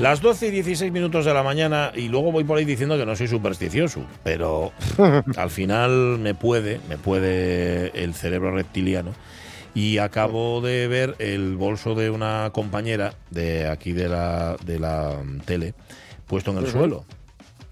Las 12 y 16 minutos de la mañana y luego voy por ahí diciendo que no soy supersticioso, pero al final me puede, me puede el cerebro reptiliano. Y acabo de ver el bolso de una compañera de aquí de la, de la tele puesto en el suelo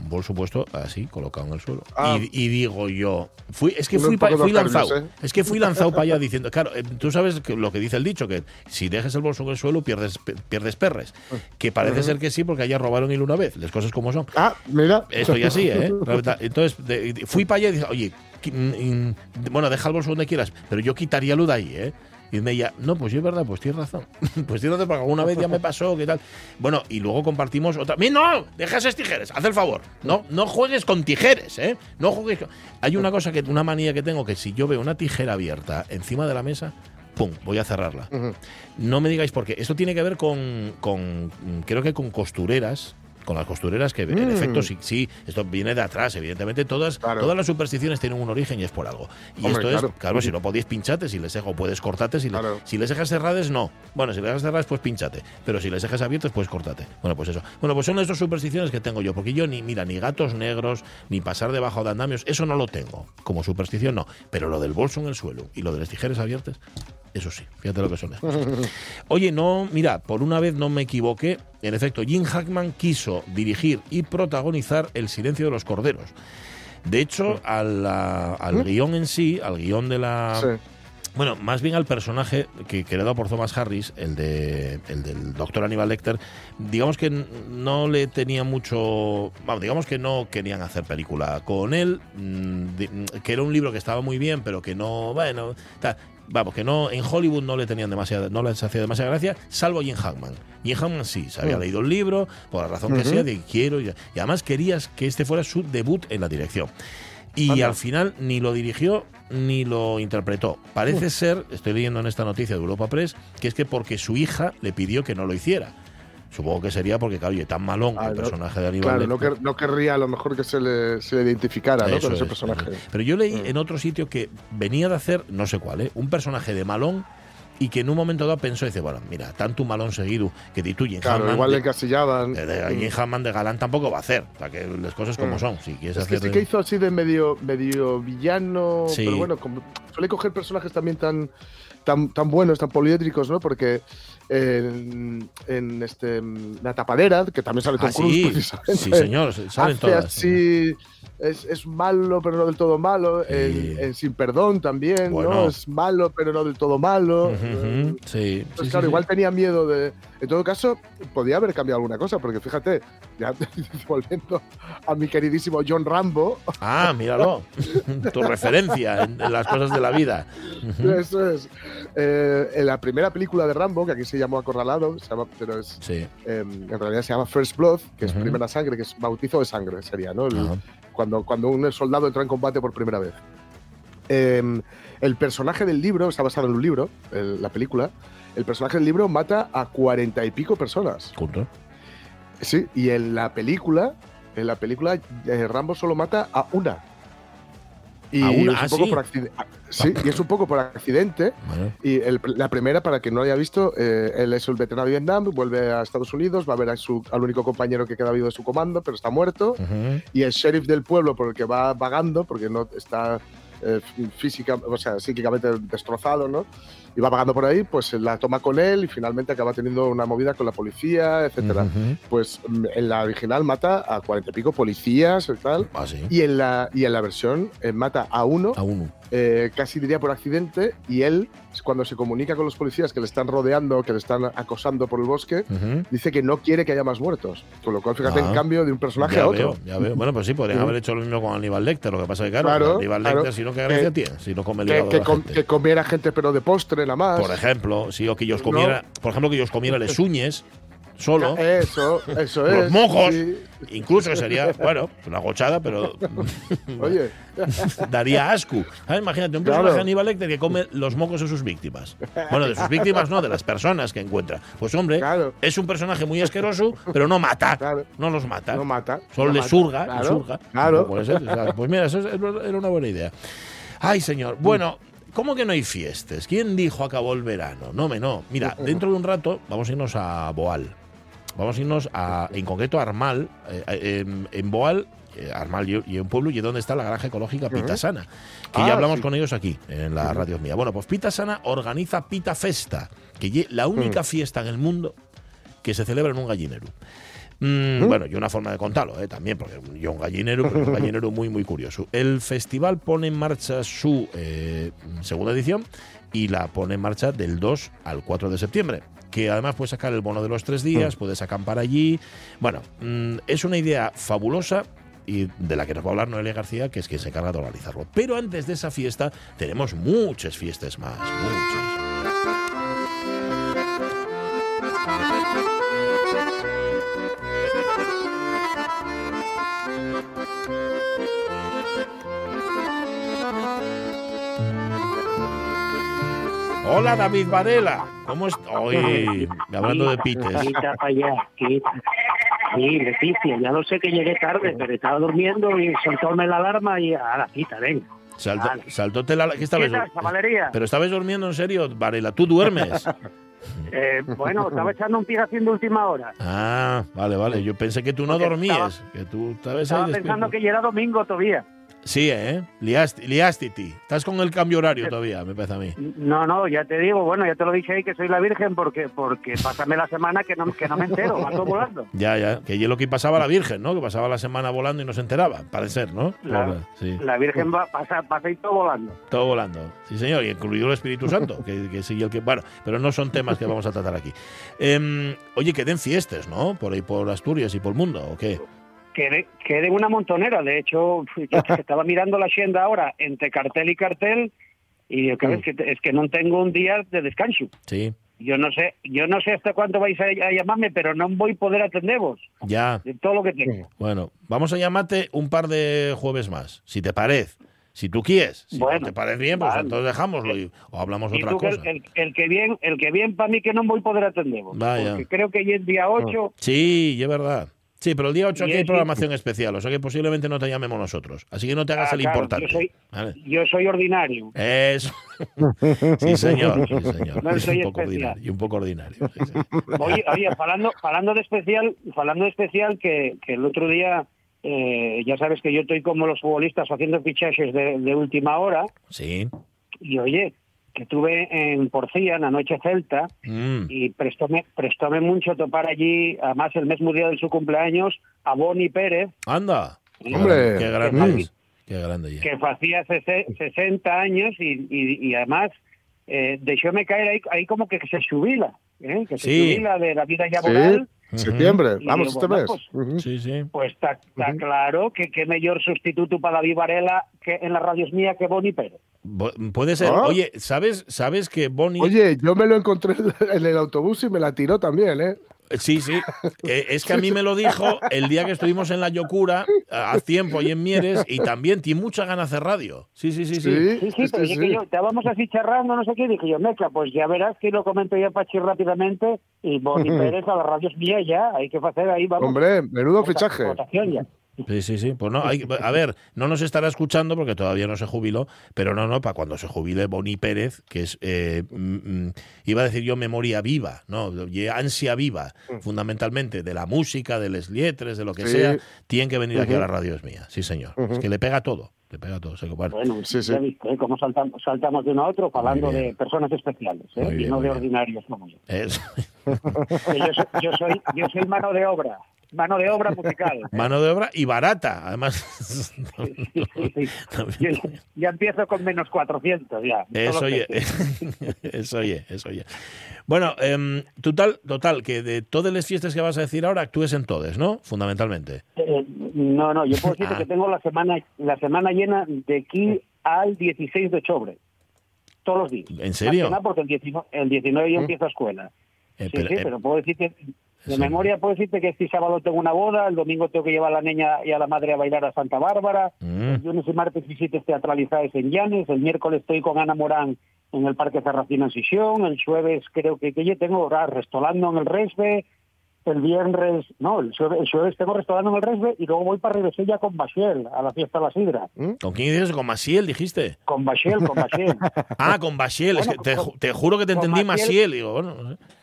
un bolso puesto así, colocado en el suelo. Ah. Y, y digo yo, fui, es que fui, pa- fui lanzado. ¿eh? Es que fui lanzado para allá diciendo, claro, eh, tú sabes que lo que dice el dicho, que si dejas el bolso en el suelo pierdes, pierdes perres. Que parece ser que sí, porque allá robaron hilo una vez, las cosas como son. Ah, mira. Estoy así, ¿eh? Entonces, de- de- fui para allá y dije, oye, mm, bueno, deja el bolso donde quieras, pero yo quitaría lo de ahí, ¿eh? Y me ella, no, pues sí es verdad, pues tienes razón. pues tienes razón, porque alguna vez ya me pasó, ¿qué tal? Bueno, y luego compartimos otra. ¡Mi, no! Deja esas tijeras, haz el favor. No, no juegues con tijeres, ¿eh? No juegues con... Hay una cosa que, una manía que tengo, que si yo veo una tijera abierta encima de la mesa, ¡pum! Voy a cerrarla. No me digáis por qué. Esto tiene que ver con, con creo que con costureras. Con las costureras que, en Mm. efecto, sí, sí, esto viene de atrás, evidentemente. Todas, Claro. todas las supersticiones tienen un origen y es por algo. Y Hombre, esto claro. es, claro, si no podéis pinchate, si les dejo, puedes cortate. Si, le- Claro. si les dejas cerradas, no. Bueno, si les dejas cerradas, pues pinchate. Pero si les dejas abiertas, pues cortate. Bueno, pues eso. Bueno, pues son estas supersticiones que tengo yo. Porque yo ni, mira, ni gatos negros, ni pasar debajo de andamios, eso no lo tengo. Como superstición, no. Pero lo del bolso en el suelo y lo de las tijeras abiertas, eso sí. Fíjate lo que son las. Oye, no, mira, por una vez no me equivoqué. En efecto, Jim Hackman quiso dirigir y protagonizar El silencio de los corderos. De hecho, a la- al guion en sí, al guion de la... Sí. Bueno, más bien al personaje que creado por Thomas Harris, el de el del doctor Aníbal Lecter, digamos que no le tenía mucho, vamos, digamos que no querían hacer película con él, mm, mm, que era un libro que estaba muy bien, pero que no, bueno. Vamos, que no en Hollywood no le tenían demasiada, no les hacía demasiada gracia, salvo Jim Hackman. Jim Hackman sí, se había Mm. leído el libro, por la razón que sea, de quiero, y, y además querías que este fuera su debut en la dirección. Y Anda. al final ni lo dirigió ni lo interpretó. Parece ser, estoy leyendo en esta noticia de Europa Press, que es que porque su hija le pidió que no lo hiciera. Supongo que sería porque, claro, oye, tan malón Ah, el no, personaje de Aníbal Claro, no, querría a lo mejor que se le, se le identificara ¿no? Con ese es, personaje. es. Pero yo leí Mm. en otro sitio que venía de hacer, no sé cuál, ¿eh? un personaje de malón y que en un momento dado pensó, dice, bueno, mira, tanto un malón seguido que Jim Claro, Hackman igual le encasillaban. de, de Jim Hackman de galán tampoco va a hacer. O sea, que las cosas como Mm. son. Si quieres Es que hacer sí que hizo así de medio, medio villano, Sí. pero bueno, como suele coger personajes también tan, tan, tan buenos, tan poliédricos, ¿no? Porque en, en este, la tapadera, que también sale Tom Ah, Cruise, sí, precisamente, sí, señor, salen hace todas. así, es, es malo, pero no del todo malo. Sí. En, en Sin Perdón también, Bueno. ¿no? Es malo, pero no del todo malo. Sí, Pues claro, igual tenía miedo de. En todo caso, podía haber cambiado alguna cosa, porque fíjate, ya volviendo a mi queridísimo John Rambo, Ah, míralo. tu referencia en, en las cosas de la vida. Eso es. eh, en la primera película de Rambo, que aquí se llamó Acorralado, se llama, pero es, Sí. eh, en realidad se llama First Blood, que es Ujú. primera sangre, que es bautizo de sangre, sería, ¿no? El- Ajá. cuando, cuando un soldado entra en combate por primera vez. Eh, el personaje del libro, está basado en un libro, el- la película, el personaje del libro mata a cuarenta y pico personas. Junto. Sí, y en la película, en la película, eh, Rambo solo mata a una. Y ¿A una? es un Ah, poco sí. por accidente. Sí, y es un poco por accidente. Y el- la primera, para quien no haya visto, eh, él es el veterano de Vietnam, vuelve a Estados Unidos, va a ver a su, al único compañero que queda vivo de su comando, pero está muerto. Y el sheriff del pueblo por el que va vagando, porque no está eh, física, o sea, psíquicamente destrozado, ¿no? Iba vagando por ahí, pues la toma con él y finalmente acaba teniendo una movida con la policía, etcétera. Pues mm, en la original mata a cuarenta y pico policías y tal. Ah, sí. Y en la, y en la versión eh, mata a uno, A uno. eh, casi diría por accidente, y él, cuando se comunica con los policías que le están rodeando, que le están acosando por el bosque, dice que no quiere que haya más muertos. Con lo cual, fíjate, Ah. en cambio de un personaje Ya a otro. veo, ya veo. Bueno, pues sí, podrían haber hecho lo mismo con Aníbal Lecter. Lo que pasa es que, claro, Claro, Aníbal claro. Lecter, si no, ¿qué gracia Que- tiene? Si no come el Que, com- que comiera gente, pero de postre más. Por ejemplo, sí, o que ellos No. comiera, por ejemplo, que ellos comiera les uñes solo. Eso, eso Los es. mojos. sí. Incluso sería, bueno, una gochada, pero Oye, daría asco. ¿Sabes? Imagínate, un Claro. personaje de Aníbal Lecter que come los mocos de sus víctimas. Bueno, de sus víctimas no, de las personas que encuentra. Pues hombre, Claro. es un personaje muy asqueroso, pero no mata. Claro. No los mata. no mata. Solo no le mata. surga, le Claro, surga. Claro. Puede ser, pues mira, eso es- era una buena idea. Ay, señor. Bueno, ¿cómo que no hay fiestas? ¿Quién dijo acabó el verano? No, me no. Mira, dentro de un rato vamos a irnos a Boal. Vamos a irnos a, en concreto a Armal. eh, eh, en, en Boal, eh, Armal y, y un pueblo, y es donde está la granja ecológica Pitasana. Que Ah, ya hablamos sí. con ellos aquí, en la radio mía. Bueno, pues Pitasana organiza Pita Festa, que es la única fiesta en el mundo que se celebra en un gallinero. Mm, Bueno, y una forma de contarlo, eh, también, porque yo un gallinero, pero un gallinero muy, muy curioso. El festival pone en marcha su eh, segunda edición y la pone en marcha del 2 al 4 de septiembre. Que además puedes sacar el bono de los tres días, puedes acampar allí. Bueno, mm, es una idea fabulosa y de la que nos va a hablar Noelia García, que es quien se encarga de organizarlo. Pero antes de esa fiesta, tenemos muchas fiestas más, muchas. Hola David Varela, ¿cómo estás? Hoy, hablando de pites. Quita para allá, quita. Sí, Leticia, ya lo sé que llegué tarde, pero estaba durmiendo y soltóme la alarma y a la cita, venga. Saltó, Vale. saltóte la... ¿Qué estabas? Pero estabas durmiendo en serio, Varela. ¿Tú duermes? Eh, bueno, estaba echando un pie haciendo última hora. Ah, vale, vale. Yo pensé que tú no Porque dormías, que tú estabas Estaba ahí pensando que ya era domingo todavía. Sí, ¿eh? Liasti, liastiti. Estás con el cambio horario todavía, me parece a mí. No, no, ya te digo, bueno, ya te lo dije ahí que soy la virgen porque porque pásame la semana que no, que no me entero, va todo volando. Ya, ya. Que es lo que pasaba la Virgen, ¿no? Que pasaba la semana volando y no se enteraba, parece ser, ¿no? La, Sí. la virgen va, pasa, pasa y todo volando. Todo volando. Sí, señor, y incluido el Espíritu Santo, que, que sigue el que. Bueno, pero no son temas que vamos a tratar aquí. Em, oye, que den fiestas, ¿no? Por ahí por Asturias y por el mundo, ¿o qué? Quedé, quedé una montonera, de hecho, estaba mirando la agenda ahora entre cartel y cartel y digo, claro, es, que, es que no tengo un día de descanso. Sí, Yo no sé, yo no sé hasta cuándo vais a, a llamarme, pero no voy a poder atenderos ya. de todo lo que tengo. Bueno, vamos a llamarte un par de jueves más, si te parece. Si tú quieres. Si Bueno, no te parece bien, pues vale. entonces dejámoslo y, o hablamos Y otra tú cosa. el, el, el que bien, el que bien para mí que no voy a poder atenderos. Vaya. Porque creo que ya es día 8. Sí, es verdad. Sí, pero el día 8 Y aquí hay programación especial, o sea que posiblemente no te llamemos nosotros. Así que no te hagas Ah, el claro, importante. yo soy- ¿vale? Yo soy ordinario. Eso. sí, señor. Sí, señor. No Es soy un poco especial. ordinario. Y un poco ordinario. sí, sí. Oye, oye, hablando, hablando de especial, hablando de especial que, que el otro día, eh, ya sabes que yo estoy como los futbolistas haciendo fichajes de, de última hora, Sí. y oye, que estuve en Porcía, en la noche celta, Mm. y prestóme, prestóme mucho topar allí, además el mismo día de su cumpleaños, a Boni Pérez, Anda. Qué Hombre. grande, Qué grande. Qué grande ya. que hacía sese- 60 años y, y, y además eh, me caer ahí, ahí como que se jubila, ¿eh? que se Sí. jubila de la vida Sí, septiembre. Vamos, digo, este mes. pues-. Sí, sí. Pues está, está claro que qué mejor sustituto para David Varela que en las radios mía que Boni Pérez. Bo- Puede ser. Ah. Oye, ¿sabes, ¿sabes que Bonnie. Oye, yo me lo encontré en el autobús y me la tiró también, ¿eh? Sí, sí. Eh, es que a mí me lo dijo el día que estuvimos en La Yocura, a tiempo y en Mieres, y también tiene mucha ganas de hacer radio. Sí, sí, sí, sí. Sí, sí, sí, pero sí, es que yo, estábamos así charrando, no sé qué, dije yo, meca, pues ya verás que lo comento ya Pachi rápidamente y Boni Pérez a las radios mía ya, hay que hacer ahí, vamos. Hombre, menudo fichaje. Sí, sí, sí. Pues no, hay, a ver, no nos estará escuchando porque todavía no se jubiló, pero no, no, para cuando se jubile Boni Pérez, que es, eh, mm, mm, iba a decir yo memoria viva, no, ansia viva, fundamentalmente, de la música, de les lietres, de lo que Sí. sea, tienen que venir aquí a la radio es mía, sí señor. Es que le pega todo, te pega todo seco. Bueno, Bueno, Sí, sí. ¿eh? cómo saltamos, saltamos de uno a otro hablando de personas especiales, ¿eh? Bien, y no de ordinarios como yo. soy, yo, soy, yo soy mano de obra, mano de obra musical. Mano de obra y barata, además. Sí, sí, sí. Yo ya empiezo con menos 400 ya. Eso oye, que- eso oye, eso oye. Bueno, em, total, total, que de todas las fiestas que vas a decir ahora actúes en todas, ¿no? Fundamentalmente. Eh, no, no, yo puedo decirte Ah. que tengo la semana la semana llena de aquí al 16 de octubre. Todos los días. ¿En serio? Que porque el 19, el 19 yo empiezo a escuela. Eh, Sí, pero, sí, eh, pero puedo decirte, de sí. memoria puedo decirte que este sábado tengo una boda, el domingo tengo que llevar a la niña y a la madre a bailar a Santa Bárbara, Mm. el lunes y martes visitas teatralizadas en Llanes, el miércoles estoy con Ana Morán en el Parque Serracina en Sisión, el jueves creo que, que yo tengo restolando en el Resbe, el viernes, no, el jueves, el jueves tengo restolando en el Resbe y luego voy para Ribesella con Bachel a la fiesta de la sidra. ¿Con quién dices? ¿Con Maciel, dijiste? Con Bachel, con Bachel. Ah, con Basiel. es Bueno, que te, con- te juro que te entendí Maciel. Maciel. Digo, bueno,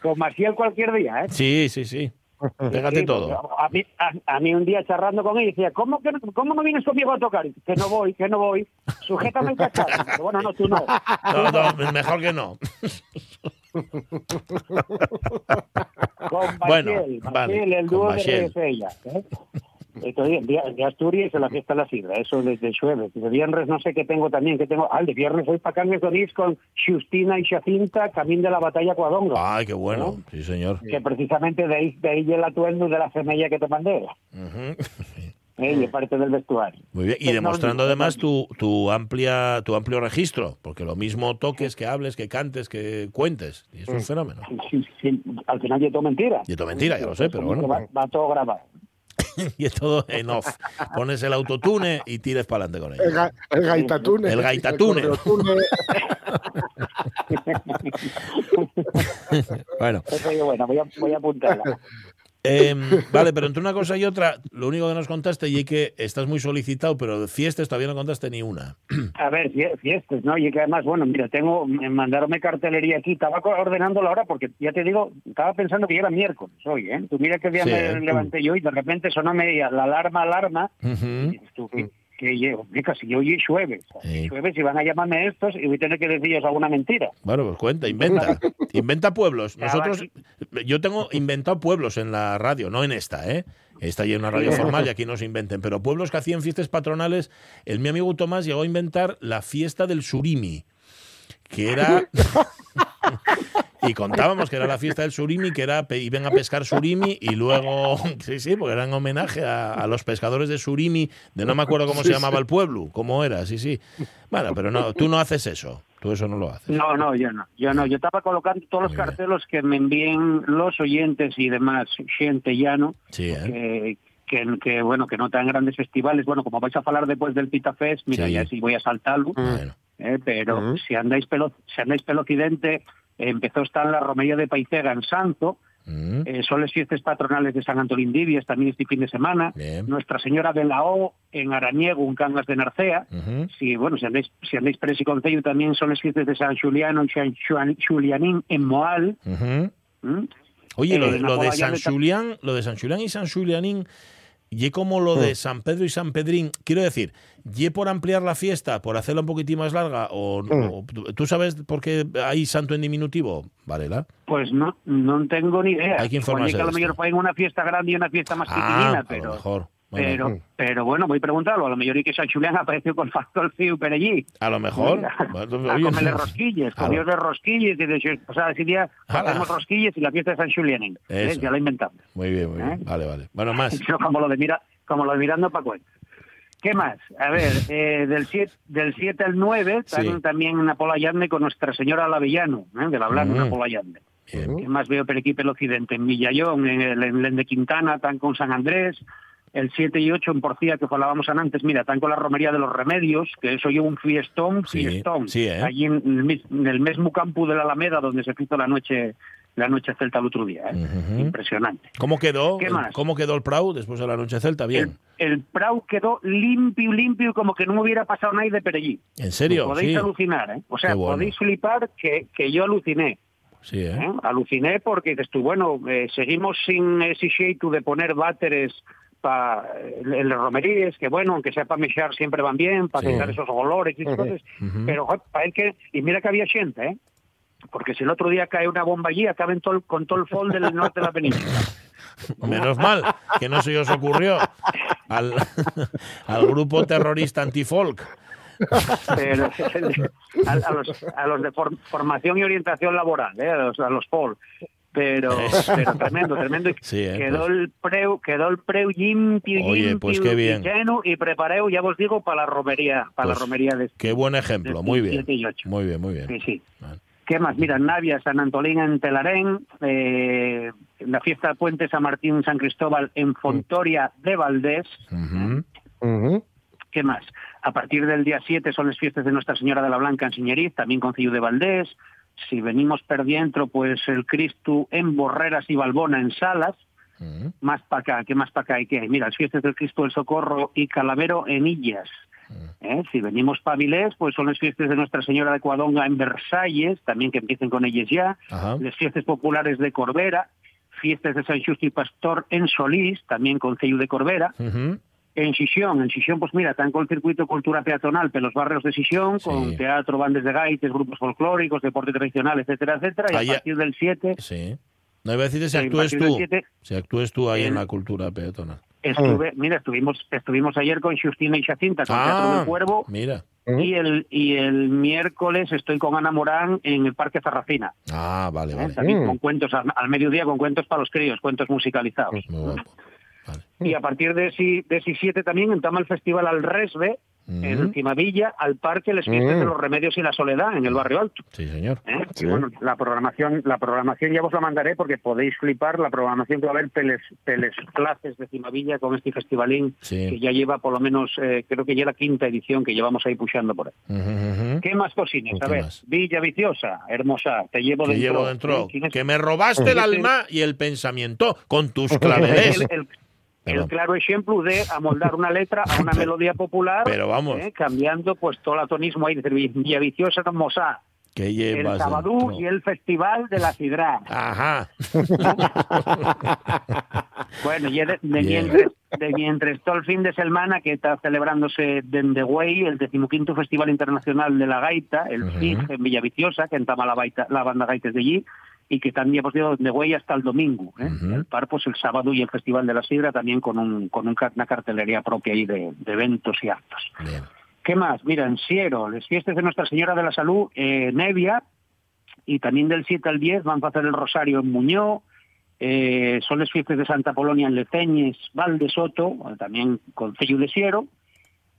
con Bachel cualquier día, ¿eh? Sí, sí, sí. Pégate Sí, todo. A mí, a, a mí un día charlando con él decía, ¿cómo, que, no- ¿cómo no vienes conmigo a tocar? Que no voy, que no voy. Sujétame el dice, Bueno, no, tú no. No, no, mejor que no. Con Bueno, Baciel, vale, el dúo de ella. ¿eh? Día de Asturias en la fiesta de la sidra, eso desde jueves. De viernes no sé qué tengo también, que tengo... Ah, el de viernes voy para Onís con Justina y Jacinta, camino de la batalla Cuadongo. Ay, qué bueno. Sí, señor. Que precisamente de ahí, de ahí el atuendo de la semilla que te mandé. Ujú. ¿Eh? Y parte del vestuario. Muy bien. Y Pues demostrando además tu, tu amplia tu amplio registro, porque lo mismo toques, que hables, que cantes, que cuentes. Y eso es un fenómeno. Sí, sí, al final yo todo mentira. Y esto mentira, ya lo sé, pero bueno. Va, va todo grabado. Y es todo en off. Pones el autotune y tires para adelante con El, ello. ga- el gaitatune. El gaitatune. Bueno, Eso yo, bueno, voy a, voy a apuntarla. Em, vale, pero entre una cosa y otra, lo único que nos contaste y que estás muy solicitado, pero de fiestas todavía no contaste ni una. A ver, fie- fiestas, ¿no? Y que además, bueno, mira, tengo, me mandaronme cartelería aquí, estaba co- ordenando la hora porque ya te digo, estaba pensando que ya era miércoles hoy, ¿eh? Tú mira qué día Sí, me ¿eh? levanté yo y de repente sonó media la alarma, alarma, y Ujú. dices tú, ¿qué, qué llevo? Mira, si yo hoy jueves, Sí. jueves y van a llamarme estos y voy a tener que decirles alguna mentira. Bueno, pues cuenta, inventa. Inventa pueblos. Nosotros, yo tengo inventado pueblos en la radio, no en esta, ¿eh? Esta ya es una radio formal y aquí no se inventen. Pero pueblos que hacían fiestas patronales, el mi amigo Tomás llegó a inventar la fiesta del surimi, que era... Y contábamos que era la fiesta del surimi, que era iban a pescar surimi y luego, sí, sí, porque era en homenaje a, a los pescadores de surimi, de no me acuerdo cómo se llamaba el pueblo, cómo era, sí, sí. Bueno, pero no, tú no haces eso, tú eso no lo haces. No, no, yo no. Yo no. Yo estaba colocando todos los bien. cartelos que me envíen los oyentes y demás, gente llano, Sí, ¿eh? que, que, que, bueno, que no tan grandes festivales. Bueno, como vais a hablar después del Pita Fest, mira, Sí. ya sí voy a saltarlo. Bueno. Eh, pero si andáis pelo, si andáis pelo occidente, empezó a estar en la romería de Paicega en Santo, Mm. eh, son las fiestas patronales de San Antolín Divias también este fin de semana. Bien. Nuestra Señora de la O en Araniego, en Cangas de Narcea. Ujú. Sí, bueno, si andáis, si andáis y Concello también son las fiestas de San Juliano y San Julianín en Moal. Ujú. ¿m? Oye, lo, Eh, de- lo San Julián, lo de San Julián y San Julianín, y como lo de San Pedro y San Pedrín, quiero decir, ¿y por ampliar la fiesta, por hacerla un poquitín más larga? O, o- ¿Tú sabes por qué hay santo en diminutivo, Varela? Pues no, no tengo ni idea. Hay que informarse Oye, que a lo mejor fue en una fiesta grande y una fiesta más Ah, pequeñina, a lo pero, mejor. Bueno, pero, pero bueno, voy a preguntarlo. A lo mejor y que San Julián apareció con factor Fiu por allí. a lo mejor. a Bueno, oye, comerle rosquillas, comió de rosquillas y de, o sea, ese día hacemos rosquillas y la fiesta de San Julián. ¿eh? Ya lo inventamos. Muy bien, muy bien. ¿Eh? Vale, vale. Bueno, más. Yo como lo de mira, como lo de mirando para cuenta. ¿Qué más? A ver, eh, del 7 del 7 al 9 Sí. también, también en Apolayande con Nuestra Señora Lavellano, ¿eh? de la Blanda, Mm. en Apolayande. Bien. ¿Qué más veo por aquí por el occidente? En Villayón, en el en el de Quintana, tan con San Andrés. El 7 y 8 en Porcía, que hablábamos antes, mira, tan con la romería de los remedios, que eso lleva un fiestón, Sí, fiestón. sí, ¿eh? Allí en el, mis- en el mismo campo de la Alameda, donde se hizo la noche la noche celta el otro día. ¿eh? Impresionante. ¿Cómo quedó? ¿Qué el- más? ¿Cómo quedó el Prau después de la noche celta? Bien. El, el Prau quedó limpio, limpio, como que no hubiera pasado nada de por allí. ¿En serio? Podéis Sí. alucinar, ¿eh? O sea, bueno. podéis flipar que, que yo aluciné. Sí, ¿eh? ¿eh? Aluciné porque dices tú, bueno, eh, seguimos sin ese de poner váteres para el romeríes, que bueno, aunque sea para mechar siempre van bien, para Sí. quitar esos olores y esas cosas, pero para que, y mira que había gente, ¿eh? Porque si el otro día cae una bomba allí, acaben todo con todo el fol del norte de la península. Menos mal que no se os ocurrió al, al grupo terrorista antifolk. Pero, a, a los, a los de for- formación y orientación laboral, ¿eh? a los, a los FOL. Pero, pero tremendo, tremendo. Sí, eh, quedó pues. el preu, quedó el preu limpio, Oye, limpio pues qué bien. y lleno, y prepareu, ya os digo, para la romería, para Pues la romería de Qué buen ejemplo, muy bien. 7 y 8. Muy bien, muy bien. Sí, sí. Vale. ¿Qué más? Mira, Navia, San Antolín en Telarén, eh, la fiesta de Puente San Martín San Cristóbal en Fontoria de Valdés. ¿Qué más? A partir del día 7 son las fiestas de Nuestra Señora de la Blanca en Siñeriz, también con Cillo de Valdés. Si venimos per dentro, pues el Cristo en Borreras y Balbona en Salas. Ujú. Más para acá, ¿qué más para acá hay que hay? Mira, las fiestas del Cristo del Socorro y Calavero en Illas. ¿Eh? Si venimos para Vilés, pues son las fiestas de Nuestra Señora de Cuadonga en Versalles, también que empiecen con ellas ya. Las fiestas populares de Corbera, fiestas de San Justo y Pastor en Solís, también con Cello de Corbera. En Xixón, en Xixón, pues mira, están con el circuito cultura peatonal de los barrios de Sí. con teatro, bandes de gaites, grupos folclóricos, deporte tradicional, etcétera, etcétera, y a partir del 7 Sí. No iba a decirte si actúes tú. siete- Si actúes tú ahí en la cultura peatonal. estuve, mira, estuvimos estuvimos ayer con Justina y Jacinta con Teatro Ah, del Cuervo, mira. y el y el miércoles estoy con Ana Morán en el Parque Zarracina, Ah, vale, ¿eh? vale. también Mm. con cuentos al, al mediodía, con cuentos para los críos, cuentos musicalizados. Muy guapo. Vale. Y a partir de ese, de ese 7 también entama el festival al Resbe, Ujú. en Cimavilla, al Parque Les Fiestas Mm. de los Remedios y la Soledad, en el Barrio Alto. Sí, señor. ¿eh? Sí. Y bueno, la programación, la programación ya os la mandaré porque podéis flipar la programación que va a haber peles, peles clases de Cimavilla con este festivalín Sí. que ya lleva por lo menos, eh, creo que ya la quinta edición que llevamos ahí puchando por ahí. ¿Qué más cocinas? ¿Qué A ver, más? Villa Viciosa, hermosa, te llevo Que dentro. llevo dentro. ¿eh? Que me robaste el Ese- alma y el pensamiento con tus claveles. el, el- el claro ejemplo de amoldar una letra a una melodía popular, Pero vamos. eh, cambiando pues todo el atonismo ahí, de decir, Villa Viciosa, hermosa, Que el Sabadú y el Festival de la Sidra. Ajá. Bueno, y de, mientras, de mientras todo el fin de semana que está celebrándose Dende Güey, el decimoquinto Festival Internacional de la Gaita, el. FIG en Villaviciosa, que entama la, baita- la banda Gaites de allí, y que también hemos ido Dende Güey hasta el domingo. ¿eh? El par, pues el sábado y el Festival de la Sidra también con, un, con un una cartelería propia ahí de, de eventos y actos. Bien. ¿Qué más? Mira, en Siero, las fiestas de Nuestra Señora de la Salud, eh, Nevia, y también del 7 al 10 van a hacer el Rosario en Muñó, eh, son las fiestas de Santa Polonia en Leceñes, Valde Soto, eh, también con Cello de Siero,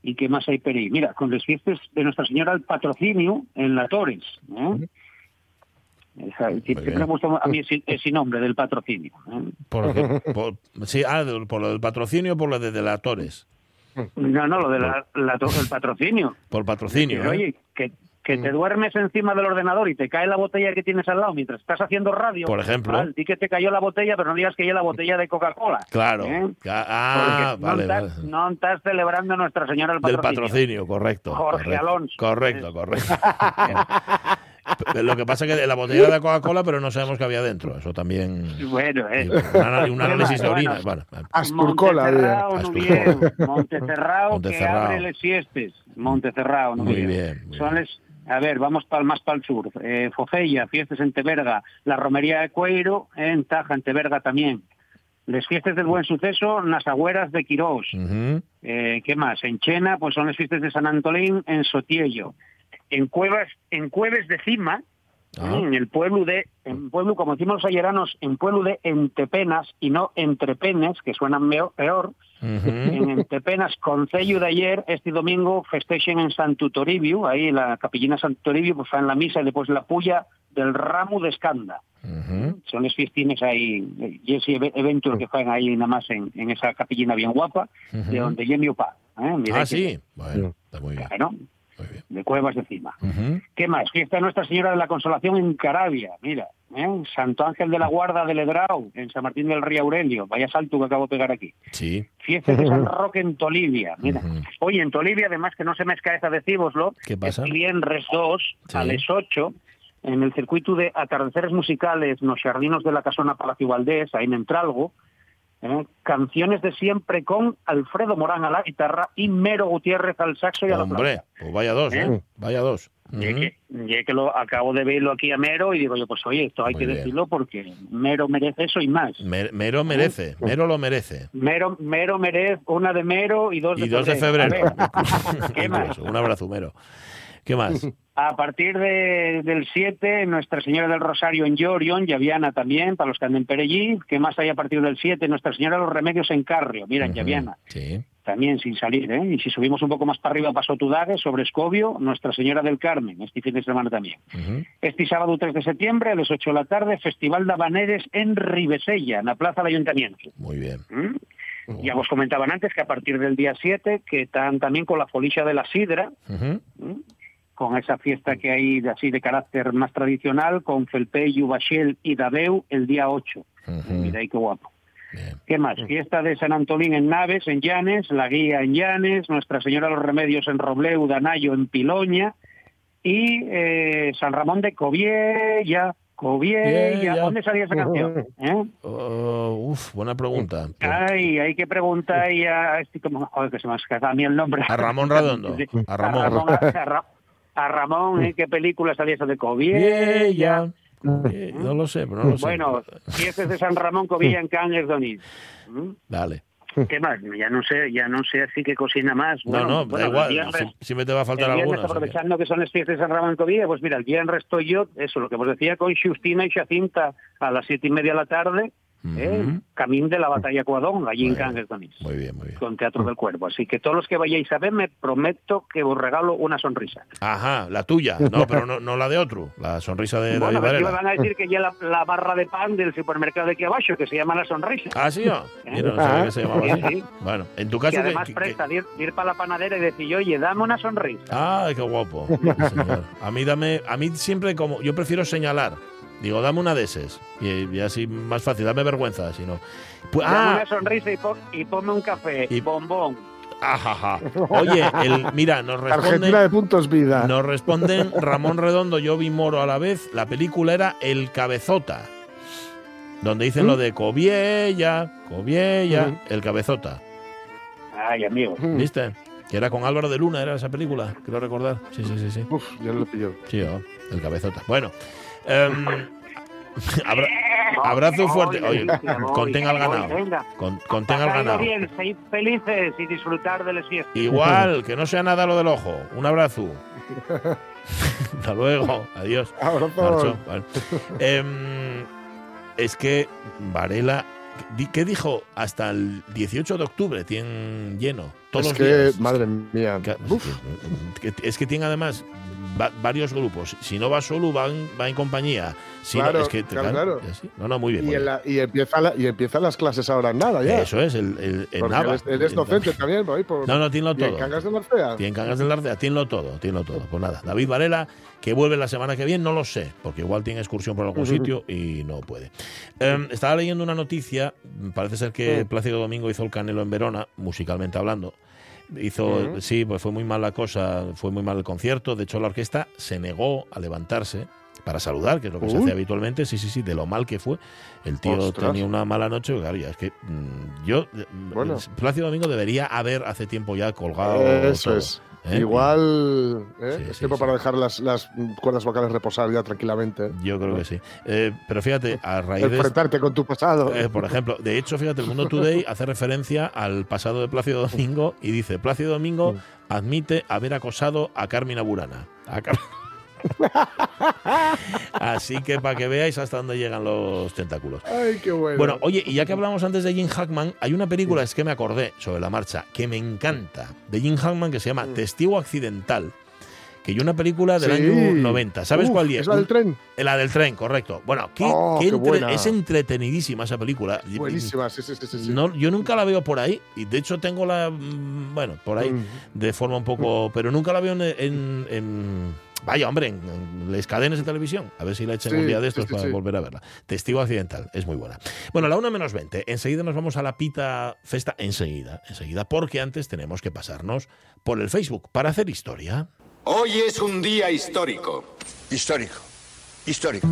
y qué más hay por ahí. Mira, con las fiestas de Nuestra Señora el Patrocinio en La Torres. ¿eh? Esa- siempre me gusta a mí ese, ese nombre del patrocinio. Por, por- sí, ah, de- por lo del patrocinio o por lo de delatores. No, no, lo del patrocinio. Por patrocinio. Pero, ¿eh? oye, que, que te duermes encima del ordenador y te cae la botella que tienes al lado mientras estás haciendo radio. Por ejemplo. Vale, di que te cayó la botella, pero no digas que es la botella de Coca-Cola. Claro. ¿eh? Ah, Porque vale, no, vale. estás, no estás celebrando a Nuestra Señora del Del patrocinio. patrocinio, correcto. Jorge correcto, Alonso. Correcto, correcto. Lo que pasa es que la botella de Coca-Cola, pero no sabemos qué había dentro. Eso también. Bueno, eh. Un, análisis de Bueno, orina. Bueno, vale. Asturcola, Montecerrao, que abre les siestes. Montecerrao, no Muy bien. bien, muy Son les- a ver, vamos para más para el sur. Eh, Fofella, fiestas en Teberga. La romería de Cueiro en Taja, en Teberga también. Les fiestas del Buen Suceso, las agüeras de Quirós. Eh, ¿Qué más? En Chena, pues son las fiestas de San Antolín, en Sotiello. En Cuevas, en Cueves de Cima, Ah. en el pueblo de, en pueblo, como decimos los ayeranos, en pueblo de Entepenas y no Entrepenes, que suenan peor, Ujú. en Entepenas, Concello de ayer, este domingo, festejen en Santo Toribio, ahí en la capillina Santo Toribio, pues fan la misa y después la puya del ramo de Escanda. Son los fiestines ahí, y ese eve- evento que fan ahí nada más en, en esa capillina bien guapa, de donde yo mi opa. ¿eh? Ah, que- sí. Bueno, está muy bien. Bueno, Muy bien. De Cuevas de Cima. ¿Qué más? Fiesta de Nuestra Señora de la Consolación en Carabia, mira. ¿eh? Santo Ángel de la Guarda de Ledrau, en San Martín del Río Aurelio. Vaya salto que acabo de pegar aquí. Sí. Fiesta de San Roque en Tolivia, mira. Ujú. Oye, en Tolivia, además que no se me escaeza decíroslo, ¿Qué pasa? el viernes 2 Sí. a las 8 en el circuito de atardeceres musicales nos Jardinos de la Casona Palacio Valdés, ahí en Entralgo, ¿eh? Canciones de siempre con Alfredo Morán a la guitarra y Mero Gutiérrez al saxo y a la Hombre, pues vaya dos, ¿eh? ¿Eh? Vaya dos. Y es que, y es que lo acabo de verlo aquí a Mero y digo yo, pues oye, esto hay Muy que bien. decirlo porque Mero merece eso y más. Me- Mero merece, Mero lo merece. Mero, Mero merece una de Mero y dos de Y dos de febrero. febrero. Un abrazo, Mero. ¿Qué más? A partir de- del 7, Nuestra Señora del Rosario en Llorion, Llaviana también, para los que anden por allí. ¿Qué más hay a partir del 7? Nuestra Señora de los Remedios en Carrio, mira, en Ujú. Llaviana, Sí. también sin salir. ¿eh? Y si subimos un poco más para arriba, paso Tudague, sobre Escobio, Nuestra Señora del Carmen, este fin de semana también. Este sábado 3 de septiembre, a las 8 de la tarde, Festival de Habaneres en Ribesella, en la Plaza del Ayuntamiento. Muy bien. ¿Mm? Ya vos comentaban antes que a partir del día 7, que están también con la folicia de la sidra. ¿Mm? Con esa fiesta que hay de, así de carácter más tradicional, con Felpeyu, Bachel y Dadeu el día 8. Ujú. Mira ahí qué guapo. Bien. ¿Qué más? Fiesta de San Antolín en Naves, en Llanes, la Guía en Llanes, Nuestra Señora de los Remedios en Robleu, Danayo en Piloña y eh, San Ramón de Coviella. Coviella. Viella. ¿Dónde salía esa canción? ¿Eh? Oh, uf, buena pregunta. Ay, hay que preguntar ahí a este, como, joder, que se me ha escapado a mí el nombre. A Ramón Redondo. A Ramón. A Ramón, a Ra- a Ramón, ¿eh? ¿qué película salía esa de Coviella? Viella. Eh, No lo sé, pero no lo sé. Bueno, fiestas de San Ramón, Covilla en Cannes, Donís. ¿Mm? Dale. ¿Qué más? Ya no sé, ya no sé así que cocina más. No, Bueno, no, bueno, da el igual. viernes- si- Siempre te va a faltar alguna. o sea que- aprovechando que son las fiestas de San Ramón en Covilla, pues mira, el viernes estoy yo, eso, lo que os decía, con Justina y Jacinta a las siete y media de la tarde, ¿eh? Camín de la batalla Cuadón, allí en Muy. Cannes, Donís. Muy bien, muy bien. con Teatro del Cuervo. Así que todos los que vayáis a ver, me prometo que os regalo una sonrisa. Ajá, la tuya. No, pero no, no la de otro. La sonrisa de bueno, David me van a decir que ya la, la barra de pan del supermercado de aquí abajo, que se llama La Sonrisa. Ah, sí, ¿no? Mira, no sabía que se llamaba Sí, así. sí. Bueno, en tu que caso. además que- que- presta de ir, para la panadera y decir, oye, dame una sonrisa. Ay, qué guapo. Sí. A mí dame, a mí siempre como, yo prefiero señalar. Digo, dame una de esas. Y, y así más fácil, dame vergüenza, si no. Pues, Dame ah, una sonrisa y, pon- y ponme un café, Y- bombón. ajaja. Oye, el, mira, nos Argentina responden, de puntos vida. nos responden Ramón Redondo, yo vi Moro a la vez. La película era El Cabezota. Donde dicen ¿Mm? lo de Coviella, Coviella, Ujú. El Cabezota. Ay, amigo. Mm. ¿Viste? Que era con Álvaro de Luna, era esa película, quiero recordar. Sí, sí, sí, sí. Uf, ya no lo pillo. Sí, oh, el cabezota. Bueno, em, abra- abrazo fuerte. Oye, contenga al ganado. Con- contenga al ganado. bien, sed felices y disfrutar de las fiestas. Igual, que no sea nada lo del ojo. Un abrazo. Hasta luego. Adiós. Abrazo. Vale. Em, es que Varela. ¿Qué dijo? Hasta el 18 de octubre tienen lleno. Todos es los que, días. madre mía. Uf, es que tiene además va- varios grupos. Si no va solo, va en, va en compañía. Si no, Claro, es que, claro. No, no, muy bien. y, muy en bien. la- y, empieza la- y empiezan las clases ahora en nada ya. Eso es, el, el, eres, eres docente también, por, No, no, tiene y en todo. Cangas de Narcea. Tienen Cangas del Arte, tienlo todo, tienlo todo. Pues nada, David Varela, que vuelve la semana que viene, no lo sé, porque igual tiene excursión por algún sitio y no puede. Em, estaba leyendo una noticia, parece ser que. Plácido Domingo hizo el Canelo en Verona, musicalmente hablando. Hizo, sí, pues fue muy mal la cosa, fue muy mal el concierto. De hecho, la orquesta se negó a levantarse para saludar, que es lo que se hace habitualmente. Sí, sí, sí, de lo mal que fue. El tío Ostras. tenía una mala noche, claro, ya es que mm, yo, mm, Bueno. Plácido Domingo debería haber hace tiempo ya colgado. Eso todo, es. ¿Eh? Igual ¿eh? Sí, es sí, tiempo sí. para dejar las, las cuerdas vocales reposar ya tranquilamente. Yo creo que sí. Eh, pero fíjate, a raíz de. Enfrentarte con tu pasado. por ejemplo, de hecho, fíjate, el Mundo Today hace referencia al pasado de Plácido Domingo y dice: Plácido Domingo admite haber acosado a Carmina Burana. A Car- Así que para que veáis hasta dónde llegan los tentáculos. Ay, qué bueno. Bueno, oye, y ya que hablamos antes de Jim Hackman, hay una película, es que me acordé sobre la marcha, que me encanta, de Jim Hackman, que se llama Mm. Testigo Accidental, que hay una película del Sí. año 90. ¿Sabes Uf, cuál es? ¿Es la del tren? La del tren, correcto. Bueno, qué, Oh, qué qué entre- buena. es entretenidísima esa película. Buenísima, sí, sí, sí. sí. No, yo nunca la veo por ahí, y de hecho tengo la. mm, Bueno, por ahí, Mm. de forma un poco. Pero nunca la veo en. en- en- vaya, hombre, en, en las cadenas de televisión. A ver si la echen Sí, un día de estos sí, para sí. volver a verla. Testigo accidental, es muy buena. Bueno, la 1 menos 20. Enseguida nos vamos a la pita festa. Enseguida, enseguida, porque antes tenemos que pasarnos por el Facebook para hacer historia. Hoy es un día histórico. Histórico. Histórico.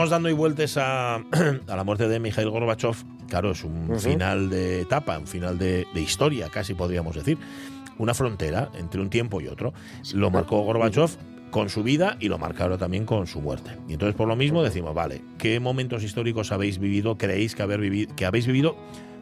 Seguimos dando y vueltas a, a la muerte de Mikhail Gorbachev. Claro, es un final de etapa, un final de, de historia, casi podríamos decir. Una frontera entre un tiempo y otro. Lo marcó Gorbachev con su vida y lo marcaron también con su muerte. Y entonces por lo mismo decimos, vale, ¿qué momentos históricos habéis vivido, creéis que, haber vivido, que habéis vivido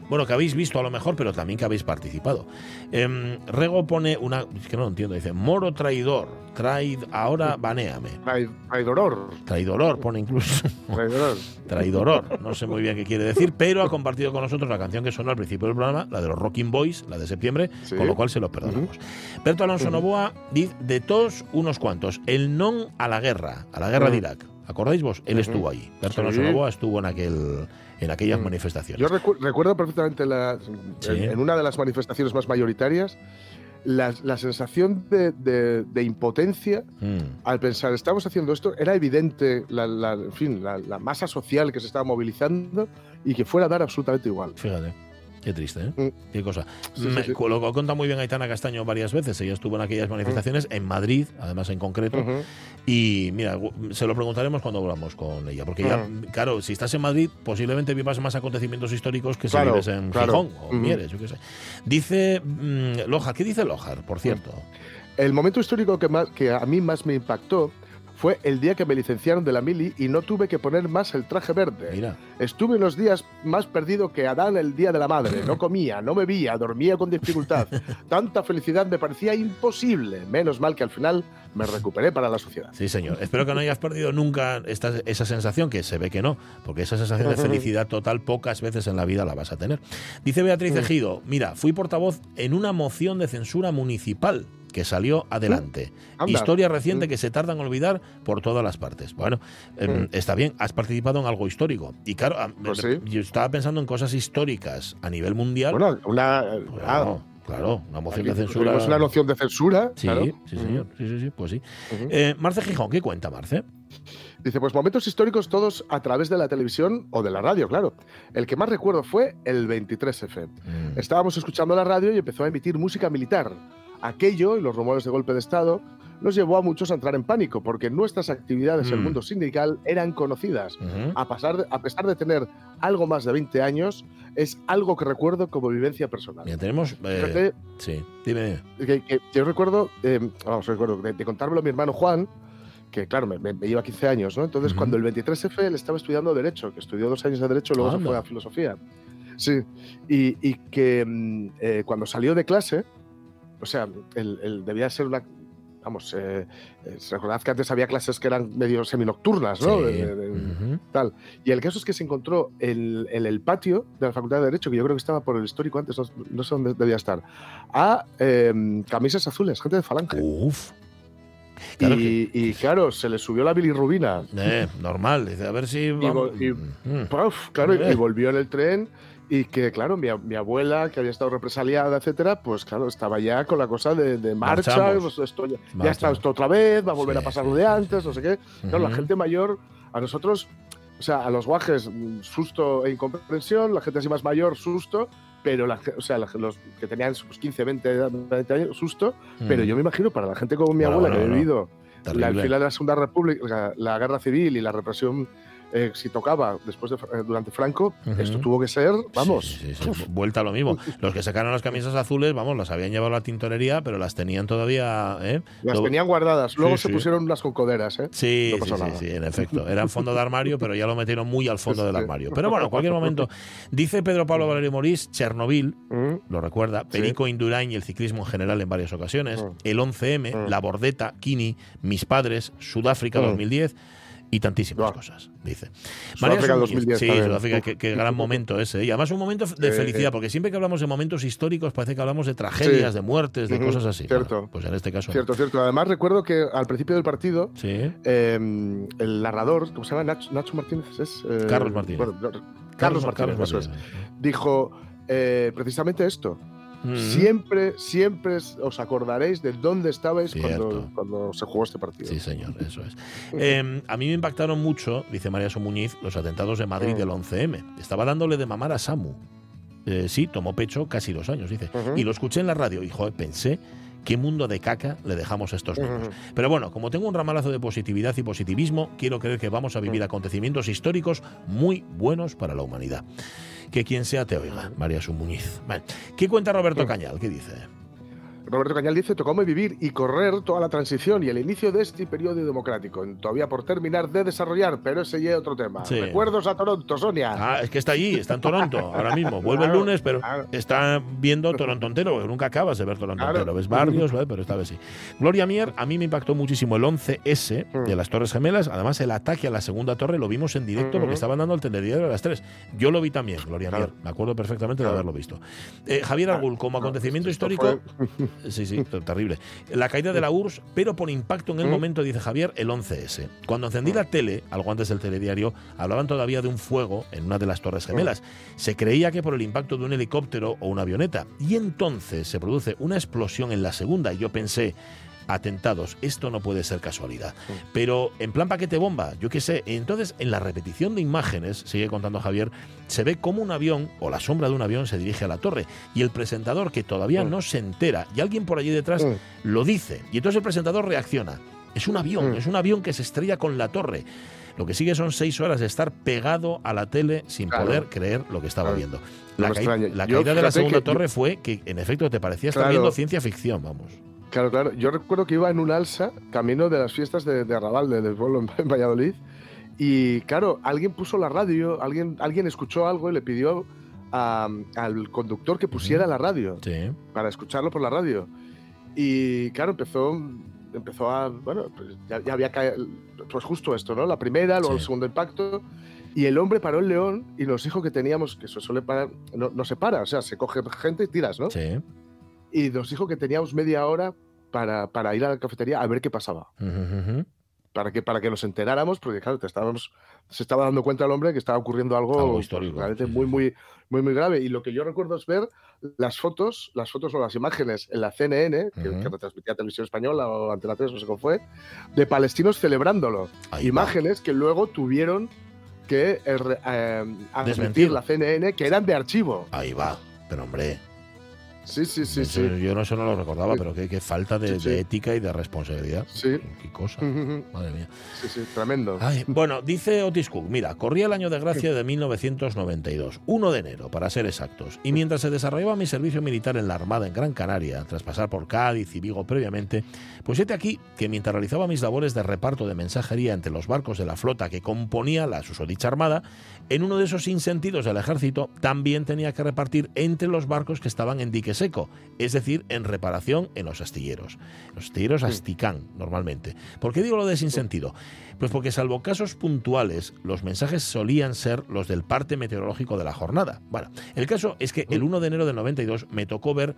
bueno, que habéis visto a lo mejor, pero también que habéis participado. Em, Rego pone una. Es que no lo entiendo. Dice: Moro traidor. Traid, ahora banéame. Trai- Traidoror. Traidoror, pone incluso. Traidoror. Traidoror. No sé muy bien qué quiere decir, pero ha compartido con nosotros la canción que sonó al principio del programa, la de los Rocking Boys, la de septiembre, Sí. con lo cual se lo perdonamos. Berto Alonso Novoa dice: de todos unos cuantos. El non a la guerra, a la guerra de Irak. ¿Acordáis vos? Él estuvo ahí. Berto Sí. Alonso Novoa estuvo en, aquel, en aquellas Mm. manifestaciones. Yo recu- recuerdo perfectamente la- Sí. en, en una de las manifestaciones más mayoritarias la, la sensación de, de- de impotencia Mm. al pensar, estamos haciendo esto, era evidente la, la- en fin, la, la masa social que se estaba movilizando y que fuera a dar absolutamente igual. Fíjate. Qué triste, ¿eh? Mm. Qué cosa. Sí, sí, sí. Lo lo cuenta muy bien Aitana Castaño varias veces. Ella estuvo en aquellas manifestaciones en Madrid, además en concreto. Y mira, se lo preguntaremos cuando hablamos con ella. Porque ya, Mm. claro, si estás en Madrid, posiblemente vivas más acontecimientos históricos que si Claro, vives en claro. Gijón o Ujú. Mieres, yo qué sé. Dice mm, Loja, ¿qué dice Lojar, por cierto? El momento histórico que, más, que a mí más me impactó fue el día que me licenciaron de la mili y no tuve que poner más el traje verde. Mira, Estuve los días más perdido que Adán el día de la madre. No comía, no bebía, dormía con dificultad. Tanta felicidad me parecía imposible. Menos mal que al final me recuperé para la sociedad. sí, señor. Espero que no hayas perdido nunca esta, esa sensación, que se ve que no, porque esa sensación de felicidad total pocas veces en la vida la vas a tener. Dice Beatriz Ejido, mira, fui portavoz en una moción de censura municipal que salió adelante. Historia reciente que se tarda en olvidar por todas las partes. Bueno, em, está bien, has participado en algo histórico. Y claro, a- Pues sí. yo estaba pensando en cosas históricas a nivel mundial. Bueno, una. Bueno, ah, claro, una moción aquí de censura. tuvimos una noción de censura. Sí, claro. sí, señor. Sí, sí, sí, pues sí. Eh, Marce Gijón, ¿qué cuenta, Marce? Dice, pues momentos históricos todos a través de la televisión o de la radio, claro. El que más recuerdo fue el 23F. Mm. Estábamos escuchando la radio y empezó a emitir música militar. Aquello y los rumores de golpe de Estado nos llevó a muchos a entrar en pánico, porque nuestras actividades en el Mm. mundo sindical eran conocidas. Ujú. A, pasar de- a pesar de tener algo más de 20 años, es algo que recuerdo como vivencia personal. Mira, tenemos. eh, Fíjate sí, dime. que, que yo recuerdo, eh, vamos, recuerdo de, de contármelo a mi hermano Juan, que claro, me, me- lleva 15 años, ¿no? Entonces, Ujú. cuando el 23F él estaba estudiando Derecho, que estudió dos años de Derecho luego se fue a Filosofía. Sí, y, y que mm, eh, cuando salió de clase, o sea, él, él debía ser una. Vamos, eh, eh, recordad que antes había clases que eran medio seminocturnas, ¿no? Sí. De- de- de- Ujú. tal. Y el caso es que se encontró en, en el patio de la Facultad de Derecho, que yo creo que estaba por el histórico antes, no, no sé dónde debía estar, a eh, camisas azules, gente de falange. Uf. Claro y, y claro, se le subió la bilirrubina. Eh, normal. A ver si. vamos- y- Mm. Puf, claro, y, Eh. y volvió en el tren. Y que, claro, mi, mi abuela, que había estado represaliada, etcétera, pues claro, estaba ya con la cosa de, de marcha, pues, esto ya, ya está esto otra vez, va a volver Sí, a pasar lo de antes, no sé qué. Claro, la Ujú. gente mayor, a nosotros, o sea, a los guajes, mm, susto e incomprensión, la gente así más mayor, susto, pero la, o sea, la- los que tenían sus 15, 20, 20 años, susto, pero Mm. yo me imagino para la gente como mi Bueno, abuela, bueno, que ha vivido la, al final de la Segunda República, la, la guerra civil y la represión, eh, si tocaba después de, eh, durante Franco, esto tuvo que ser, vamos, Sí, sí, sí, Vuelta a lo mismo. Los que sacaron las camisas azules, vamos, las habían llevado a la tintorería, pero las tenían todavía. ¿eh? las tenían guardadas. Luego se pusieron unas con coderas, ¿eh? Sí, No sí, pasó sí, nada. sí, en efecto. Era en fondo de armario, pero ya lo metieron muy al fondo del armario. Pero bueno, en cualquier momento. Dice Pedro Pablo Valerio Morís, Chernobyl, Mm, lo recuerda, Perico Indurain y el ciclismo en general en varias ocasiones, Mm. el 11M, Mm. la Bordeta, Kini, Mis Padres, Sudáfrica Mm. 2010 y tantísimas cosas, dice. Sudáfrica Muñiz, 2010 Sí. Sudáfrica, qué, gran momento ese. Y además un momento de Eh, felicidad, eh. porque siempre que hablamos de momentos históricos parece que hablamos de tragedias, Sí. de muertes, de cosas así. cierto. Bueno, pues en este caso. Cierto, cierto. Además, recuerdo que al principio del partido, Sí. eh, el narrador, ¿cómo se llama? Nacho, Nacho Martínez. Es, eh, Carlos Martínez. bueno, no, Carlos, Martínez, es. Dijo eh, precisamente esto. Mm. Siempre, siempre os acordaréis de dónde estabais cuando, cuando se jugó este partido. Sí, señor, eso es. Eh, a mí me impactaron mucho, dice María Somuñiz, los atentados de Madrid Mm. del 11M. Estaba dándole de mamar a Samu. Eh, sí, tomó pecho casi dos años, dice. Y lo escuché en la radio y, joder, pensé ¿Qué mundo de caca le dejamos a estos niños? Pero bueno, como tengo un ramalazo de positividad y positivismo, quiero creer que vamos a vivir acontecimientos históricos muy buenos para la humanidad. Que quien sea te oiga, María Sumuñiz. Vale. ¿Qué cuenta Roberto Cañal? ¿Qué dice? Roberto Cañal dice, tocóme vivir y correr toda la transición y el inicio de este periodo democrático. Todavía por terminar de desarrollar, pero ese ya es otro tema. Sí. Recuerdos a Toronto, Sonia. Ah, es que está allí, está en Toronto ahora mismo. Vuelve el lunes, pero claro. está viendo Toronto entero. porque Nunca acabas de ver Toronto Claro. entero. Ves barrios, ¿vale? pero esta vez sí. Gloria Mier, a mí me impactó muchísimo el 11S de las Torres Gemelas. Además, el ataque a la segunda torre lo vimos en directo porque Ujú. estaban dando el telediario a las 3. Yo lo vi también, Gloria. Mier. Me acuerdo perfectamente de haberlo visto. Eh, Javier Argul, como acontecimiento histórico. Sí, sí, t- terrible. La caída de la URSS, pero por impacto en el Mm. momento, dice Javier, el 11S. Cuando encendí la tele, algo antes del telediario, hablaban todavía de un fuego en una de las Torres Gemelas. Se creía que por el impacto de un helicóptero o una avioneta. Y entonces se produce una explosión en la segunda y yo pensé, atentados, esto no puede ser casualidad. Pero en plan paquete bomba, yo qué sé. Entonces, en la repetición de imágenes, sigue contando Javier, se ve como un avión o la sombra de un avión se dirige a la torre y el presentador que todavía Mm. no se entera y alguien por allí detrás Mm. lo dice y entonces el presentador reacciona. Es un avión, Mm. es un avión que se estrella con la torre. Lo que sigue son seis horas de estar pegado a la tele sin Claro. poder creer lo que estaba Claro. viendo. La, caída de la segunda yo- torre fue que, en efecto, te parecía estar Claro. viendo ciencia ficción, vamos. Claro, claro. Yo recuerdo que iba en un alza, camino de las fiestas de, de Arrabal, de- del pueblo en, en Valladolid, y claro, alguien puso la radio, alguien, alguien escuchó algo y le pidió a- al conductor que pusiera la radio, Sí. para escucharlo por la radio. Y claro, empezó, empezó a, bueno, pues ya, ya había caído, pues justo esto, ¿no? La primera, luego Sí. el segundo impacto. Y el hombre paró el león y nos dijo que teníamos, que eso suele parar, no, no se para, o sea, se coge gente y tiras, ¿no? Sí. Y nos dijo que teníamos media hora para, para ir a la cafetería a ver qué pasaba. Ujú, ujú. Para que, para que nos enteráramos, porque claro, te estábamos, se estaba dando cuenta el hombre que estaba ocurriendo algo, Algo histórico, realmente muy, muy, muy, muy grave. Y lo que yo recuerdo es ver las fotos, las fotos o las imágenes en la CNN, que, Ujú. que retransmitía Televisión Española o Antena 3, no sé cómo fue, de palestinos celebrándolo. Ahí va. Imágenes que luego tuvieron que eh, eh, admitir la CNN, que eran de archivo. Ahí va. Pero hombre, Sí, sí, sí, eso sí. yo no, eso no lo recordaba, Sí. pero qué, qué falta de, Sí, sí. de ética y de responsabilidad. Sí. Qué cosa. Madre mía. Sí, sí, tremendo. Ay, bueno, dice Otis Cook, mira, corría el año de gracia de 1992, 1 de enero, para ser exactos, y mientras se desarrollaba mi servicio militar en la Armada en Gran Canaria, tras pasar por Cádiz y Vigo previamente, pues este aquí que mientras realizaba mis labores de reparto de mensajería entre los barcos de la flota que componía la susodicha Armada, en uno de esos sinsentidos del ejército también tenía que repartir entre los barcos que estaban en dique seco, es decir, en reparación en los astilleros. Los astilleros asticán, normalmente. ¿Por qué digo lo de sinsentido? Pues porque salvo casos puntuales, los mensajes solían ser los del parte meteorológico de la jornada. Bueno, el caso es que el 1 de enero del 92 me tocó ver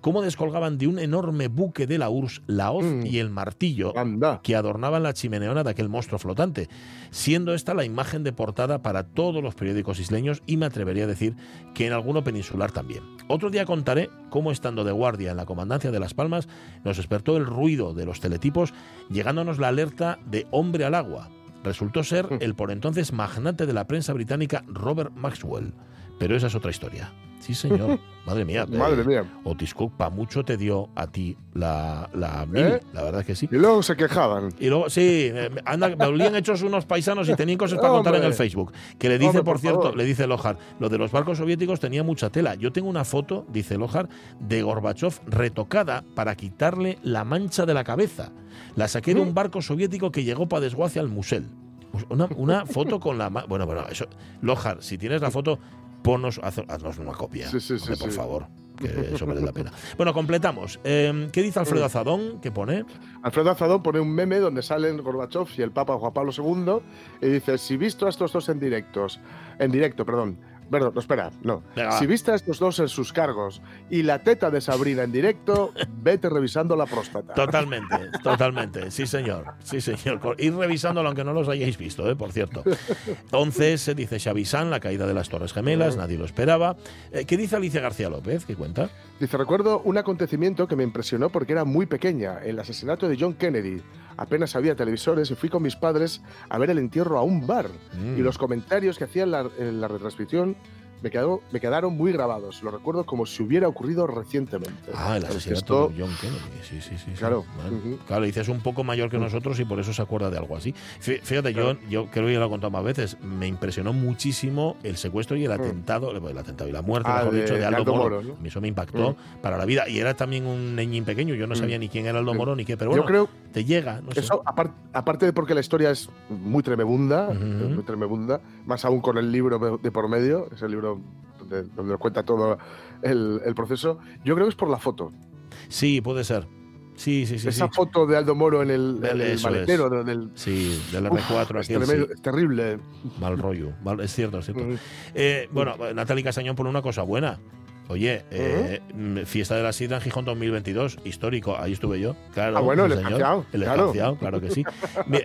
cómo descolgaban de un enorme buque de la URSS la hoz Mm. y el martillo Anda. que adornaban la chimeneona de aquel monstruo flotante, siendo esta la imagen de portada para todos los periódicos isleños y me atrevería a decir que en alguno peninsular también. Otro día contaré cómo estando de guardia en la comandancia de Las Palmas nos despertó el ruido de los teletipos llegándonos la alerta de hombre al agua. Resultó ser el por entonces magnate de la prensa británica Robert Maxwell. Pero esa es otra historia. Sí, señor. Madre mía. Madre eh, mía. Otis Cook, pa' mucho te dio a ti la, la mil, ¿Eh? la verdad que sí. Y luego se quejaban. Y luego, sí, anda, me olían hechos unos paisanos y tenían cosas para contar en el Facebook. Que le dice, Hombre, por, por cierto, le dice Lojar, lo de los barcos soviéticos tenía mucha tela. Yo tengo una foto, dice Lojar, de Gorbachev retocada para quitarle la mancha de la cabeza. La saqué Mm. de un barco soviético que llegó para desguace al Musel. Pues Una, una foto con la... Bueno, bueno, eso... Lojar, si tienes la foto, ponnos, haz- haznos una copia. Sí, sí, sí, por favor, que eso merece la pena. Bueno, completamos. Eh, ¿Qué dice. Alfredo Azadón? ¿Qué pone? Alfredo Azadón pone un meme donde salen Gorbachev y el Papa Juan Pablo II y dice, si visto a estos dos en directos, en directo, perdón, perdón, no, espera, no. Venga. Si viste a estos dos en sus cargos y la teta de Sabrina en directo, vete revisando la próstata. Totalmente, totalmente. Sí, señor. Sí, señor. Ir revisándolo aunque no los hayáis visto, ¿eh? por cierto. 11 se dice Xavi San, la caída de las Torres Gemelas, nadie lo esperaba. Eh, ¿Qué dice Alicia García López? ¿Qué cuenta? Dice, recuerdo un acontecimiento que me impresionó porque era muy pequeña, el asesinato de John Kennedy. Apenas había televisores y fui con mis padres a ver el entierro a un bar. Mm. Y los comentarios que hacían la, en la retransmisión me, quedó, me quedaron muy grabados. Lo recuerdo como si hubiera ocurrido recientemente. Ah, que asesinato esto- de John Kennedy. Sí, sí, sí. sí. Claro. Bueno, Ujú. Claro, dices un poco mayor que Mm. nosotros y por eso se acuerda de algo así. Fí- Fíjate, yo, yo creo que ya lo he contado más veces. Me impresionó muchísimo el secuestro y el atentado, el atentado y la muerte, Mm. Ah, mejor de- dicho, de Aldo, Aldo Moro. Moro, ¿no? Eso me impactó para la vida. Y era también un neñín pequeño. Yo no sabía ni quién era Aldo Mm. Moro ni qué, pero Yo bueno, creo te llega. No sé. Eso, apar- aparte de porque la historia es muy tremebunda, muy tremebunda, más aún con el libro de, por medio, es el libro donde, donde cuenta todo el, el proceso, yo creo que es por la foto. Sí, puede ser. Sí, sí, sí. Esa sí. foto de Aldo Moro en el, en el Eso es. maletero, del- Sí, del Uf, R4 es, aquel, tremendo- sí. es terrible. Mal rollo. Mal- es cierto, es cierto. Eh, bueno, Natalie Castañón por una cosa buena. Oye, eh, mm, Fiesta de la Sidra en Gijón 2022, histórico, ahí estuve yo. Claro, Ah, bueno, el señor. El claro. claro que sí.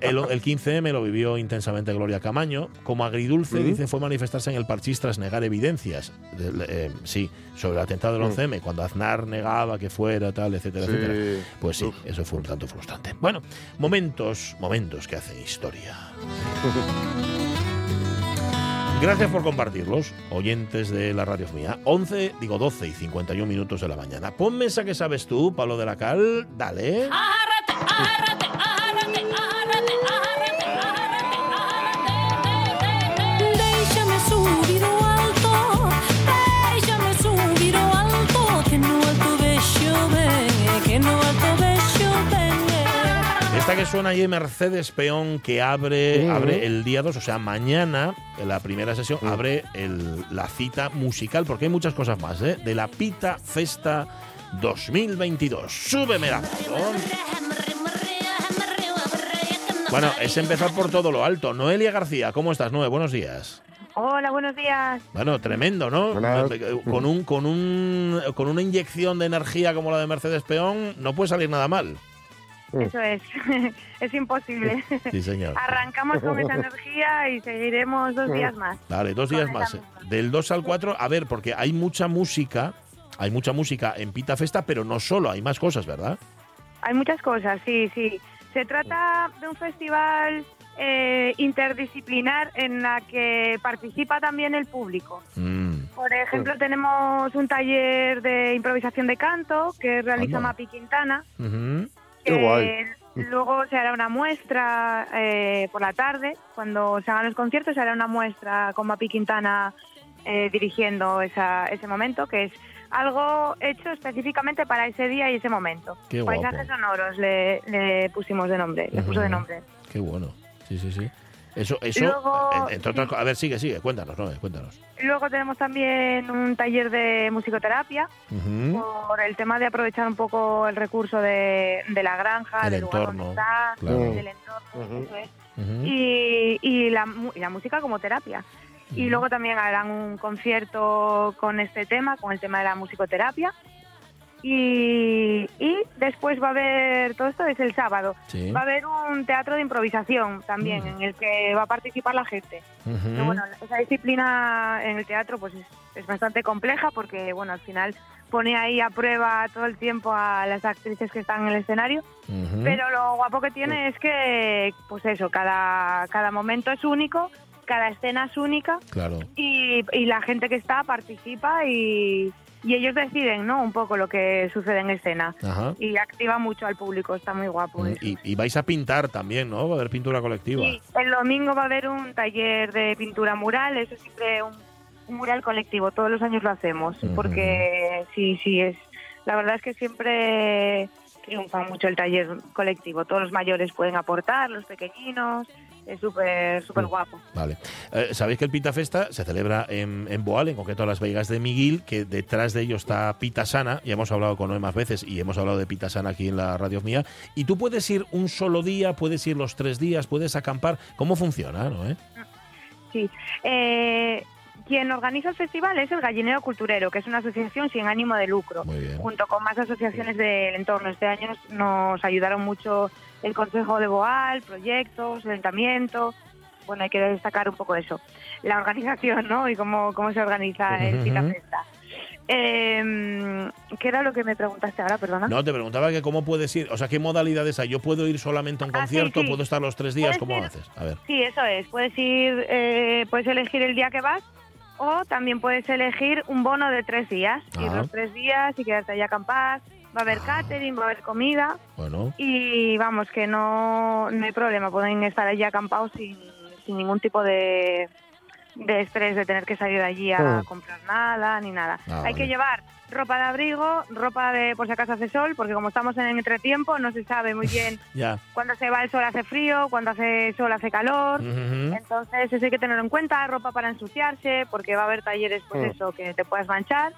El, el 15M lo vivió intensamente Gloria Camaño. Como agridulce, dice, fue manifestarse en el Parchís tras negar evidencias. Eh, sí, sobre el atentado del Mm. 11M, cuando Aznar negaba que fuera, tal, etcétera, Sí. etcétera. Pues sí, eso fue un tanto frustrante. Bueno, momentos, momentos que hacen historia. Gracias por compartirlos, oyentes de la radio mía. 11, digo 12 y 51 minutos de la mañana. Esa que sabes tú, Pablo de la Cal. Dale. Agárrate, agárrate, Esta que suena ahí, Mercedes Peón, que abre, abre el día 2, o sea, mañana, en la primera sesión, abre el- la cita musical, porque hay muchas cosas más, ¿eh? De la Pita Festa 2022. Súbeme la. Bueno, es empezar por todo lo alto. Noelia García, ¿cómo estás, Noe? Buenos días. Hola, buenos días. Bueno, tremendo, ¿no? Buenas. Con, un, con, un, con una inyección de energía como la de Mercedes Peón, no puede salir nada mal. Eso es. es imposible. Sí, señor. Arrancamos con esa energía y seguiremos dos días más. Vale, dos días más. Del 2 al 4, a ver, porque hay mucha música, hay mucha música en Pita Festa, pero no solo, hay más cosas, ¿verdad? Hay muchas cosas, sí, sí. Se trata de un festival eh, interdisciplinar en la que participa también el público. Mm, Por ejemplo, tenemos un taller de improvisación de canto que realiza Anda. Mapi Quintana. ujú. Qué guay. Luego se hará una muestra eh, por la tarde, cuando se hagan los conciertos, se hará una muestra con Mapi Quintana eh, dirigiendo esa- ese momento, que es algo hecho específicamente para ese día y ese momento. Qué guapo. Paisajes sonoros le, le pusimos de nombre, le puso de nombre. Qué bueno. Sí, sí, sí. Eso, eso, Luego- entre otras co- A ver, sigue, sigue, cuéntanos, no, cuéntanos. Luego tenemos también un taller de musicoterapia por el tema de aprovechar un poco el recurso de, de la granja, El del lugar entorno, donde está, claro. del entorno, eso es. Y, y la, mu- y la música como terapia. Y luego también harán un concierto con este tema, con el tema de la musicoterapia. Y, y después va a haber, todo esto es el sábado, Sí. va a haber un teatro de improvisación también Mm. en el que va a participar la gente. Pero bueno, esa disciplina en el teatro pues es, es bastante compleja porque bueno, al final pone ahí a prueba todo el tiempo a las actrices que están en el escenario pero lo guapo que tiene es que, pues eso, cada, cada momento es único, cada escena es única Claro. y, y la gente que está participa y, y ellos deciden, ¿no? Un poco lo que sucede en escena. Ajá. Y activa mucho al público, está muy guapo. Mm, eso. Y, y vais a pintar también, ¿no? Va a haber pintura colectiva. Y el domingo va a haber un taller de pintura mural, eso es siempre un, un mural colectivo, todos los años lo hacemos, porque sí, sí, es. La verdad es que siempre triunfa mucho el taller colectivo, todos los mayores pueden aportar, los pequeñinos, es súper, súper guapo. Vale. Eh, Sabéis que el Pita Festa se celebra en, en Boal, en concreto a las Vegas de Miguel, que detrás de ello está Pita Sana. Ya hemos hablado con Noé más veces y hemos hablado de Pita Sana aquí en la radio mía. Y tú puedes ir un solo día, puedes ir los tres días, puedes acampar. ¿Cómo funciona, Noé? Sí. Eh, quien organiza el festival es el Gallinero Culturero, que es una asociación sin ánimo de lucro. Junto con más asociaciones del entorno. Este año nos, nos ayudaron mucho el Consejo de Boal, proyectos, el Ayuntamiento. Bueno, hay que destacar un poco eso. La organización, ¿no? Y cómo, cómo se organiza el Ujú. Pita Festa. Eh, ¿Qué era lo que me preguntaste ahora, perdona? No, te preguntaba que cómo puedes ir, o sea, qué modalidades hay. Yo puedo ir solamente a un Ah, concierto, sí. puedo estar los tres días, ¿cómo ir- haces? A ver. Sí, eso es. Puedes ir, eh, puedes elegir el día que vas O también puedes elegir un bono de tres días. Ir Ah. los tres días y quedarte allí a acampar. Va a haber catering, va a haber comida. Bueno, Y vamos, que no, no hay problema. Pueden estar allí acampados sin, sin ningún tipo de, de estrés de tener que salir de allí a Mm. comprar nada ni nada. Ah, hay vale. que llevar ropa de abrigo, ropa de por si acaso hace sol, porque como estamos en entretiempo no se sabe muy bien ya. cuando se va el sol hace frío, cuando hace sol hace calor. Entonces eso hay que tenerlo en cuenta, ropa para ensuciarse, porque va a haber talleres, pues Mm. eso, que te puedas manchar.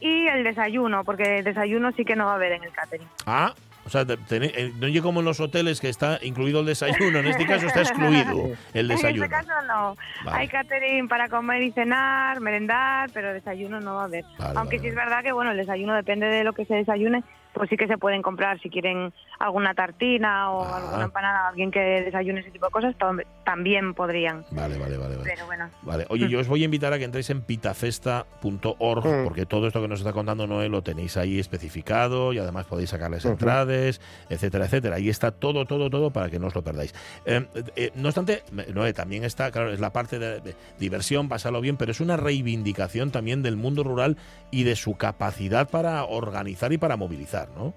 Y el desayuno, porque el desayuno sí que no va a haber en el catering. Ah, o sea, eh, no llega como en los hoteles que está incluido el desayuno. En este caso está excluido el desayuno. En este caso no. Vale. Hay catering para comer y cenar, merendar, pero desayuno no va a haber. Vale, Aunque vale, sí es verdad que bueno, el desayuno depende de lo que se desayune, pues sí que se pueden comprar si quieren alguna tartina o Ah. alguna empanada, alguien que desayune ese tipo de cosas, tam- también podrían. Vale, vale, vale. vale. Pero bueno, Vale, oye, yo os voy a invitar a que entréis en pitafesta.org, Mm. porque todo esto que nos está contando Noé lo tenéis ahí especificado y además podéis sacarles entradas, etcétera, etcétera. Ahí está todo, todo, todo para que no os lo perdáis. Eh, eh, no obstante, Noé, también está, claro, es la parte de, de diversión, pasarlo bien, pero es una reivindicación también del mundo rural y de su capacidad para organizar y para movilizar, ¿no?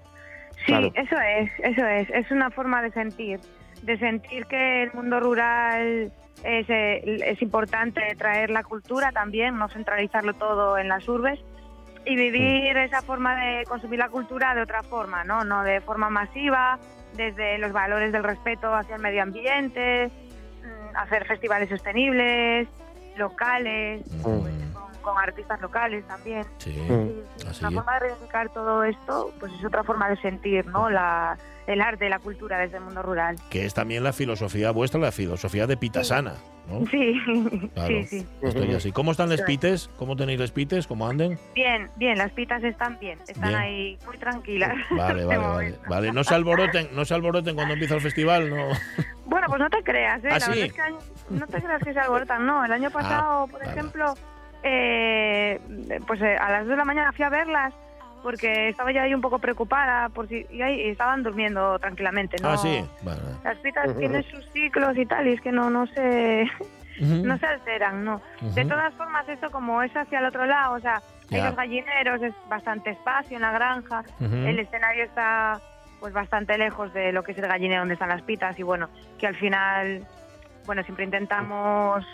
Sí, Claro. eso es, eso es. Es una forma de sentir, de sentir que el mundo rural es, es importante traer la cultura también, no centralizarlo todo en las urbes y vivir esa forma de consumir la cultura de otra forma, ¿no? No de forma masiva, desde los valores del respeto hacia el medio ambiente, mm, hacer festivales sostenibles, locales, Mm, con artistas locales también. sí, Mm. así. La forma de reivindicar todo esto, pues es otra forma de sentir, ¿no? La, el arte, la cultura desde el mundo rural. Que es también la filosofía vuestra, la filosofía de Pitasana, ¿no? Sí, Claro. sí, sí. Estoy así. ¿Cómo están es. pites? ¿Cómo tenéis los pites? ¿Cómo anden? Bien, bien, las pitas están bien, están Bien. ahí muy tranquilas. Vale, vale, vale. Vale, no se alboroten, no se alboroten cuando empieza el festival, no. Bueno, pues no te creas, ¿eh? ¿Ah, La sí? verdad es que no te creas que se alborotan, no. El año pasado, por vale. ejemplo, eh, pues eh, a las 2 de la mañana fui a verlas porque estaba ya ahí un poco preocupada por si y ahí estaban durmiendo tranquilamente, ¿no? Ah, sí. Las pitas tienen sus ciclos y tal, y es que no, no se, no se alteran, ¿no? De todas formas, esto como es hacia el otro lado, o sea, hay Ya. los gallineros, es bastante espacio en la granja, el escenario está pues bastante lejos de lo que es el gallinero donde están las pitas y bueno, que al final, bueno, siempre intentamos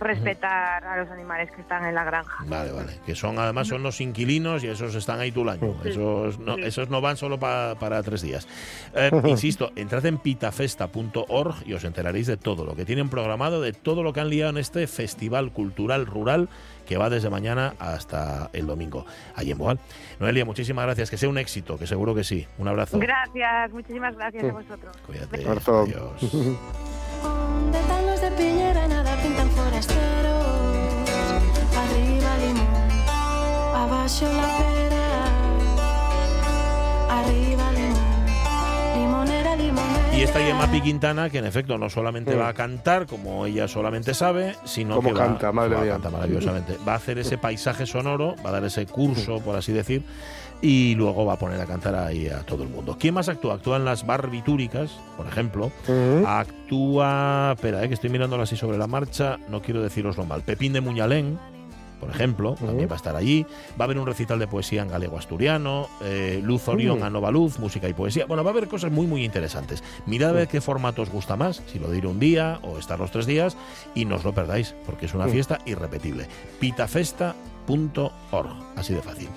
respetar a los animales que están en la granja. Vale, vale. Que son, además, son los inquilinos y esos están ahí todo el año. Esos no, Sí. esos no van solo pa- para tres días. Eh, insisto, entrad en pitafesta.org y os enteraréis de todo lo que tienen programado, de todo lo que han liado en este festival cultural rural que va desde mañana hasta el domingo, allí en Boal. Noelia, muchísimas gracias. Que sea un éxito, que seguro que sí. Un abrazo. Gracias, muchísimas gracias a vosotros. Cuídate. Adiós. la pera Arriba limón, limonera, limonera Y está ahí Mapi Quintana, que en efecto no solamente va a cantar, como ella solamente sabe, sino Cómo que va, canta, madre va a mía. cantar maravillosamente. Va a hacer ese paisaje sonoro, va a dar ese curso, por así decir, y luego va a poner a cantar ahí a todo el mundo. ¿Quién más actúa? Actúan las barbitúricas, por ejemplo. Actúa, espera, eh, que estoy mirándolo así sobre la marcha, no quiero deciroslo mal. Pepín de Muñalén, por ejemplo, también va a estar allí. Va a haber un recital de poesía en galego asturiano, eh, Luz Orión a Nova Luz, música y poesía. Bueno, va a haber cosas muy, muy interesantes. Mirad a ver qué formato os gusta más, si lo de ir un día o estar los tres días, y no os lo perdáis, porque es una fiesta irrepetible. pitafesta.org, así de fácil.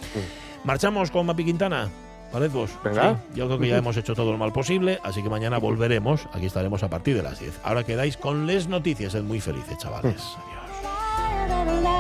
Marchamos con Mapi Quintana. ¿Parezvos? Venga. Sí, yo creo que ya hemos hecho todo lo mal posible, así que mañana volveremos. Aquí estaremos a partir de las 10. Ahora quedáis con les noticias. Sed muy felices, chavales. Adiós.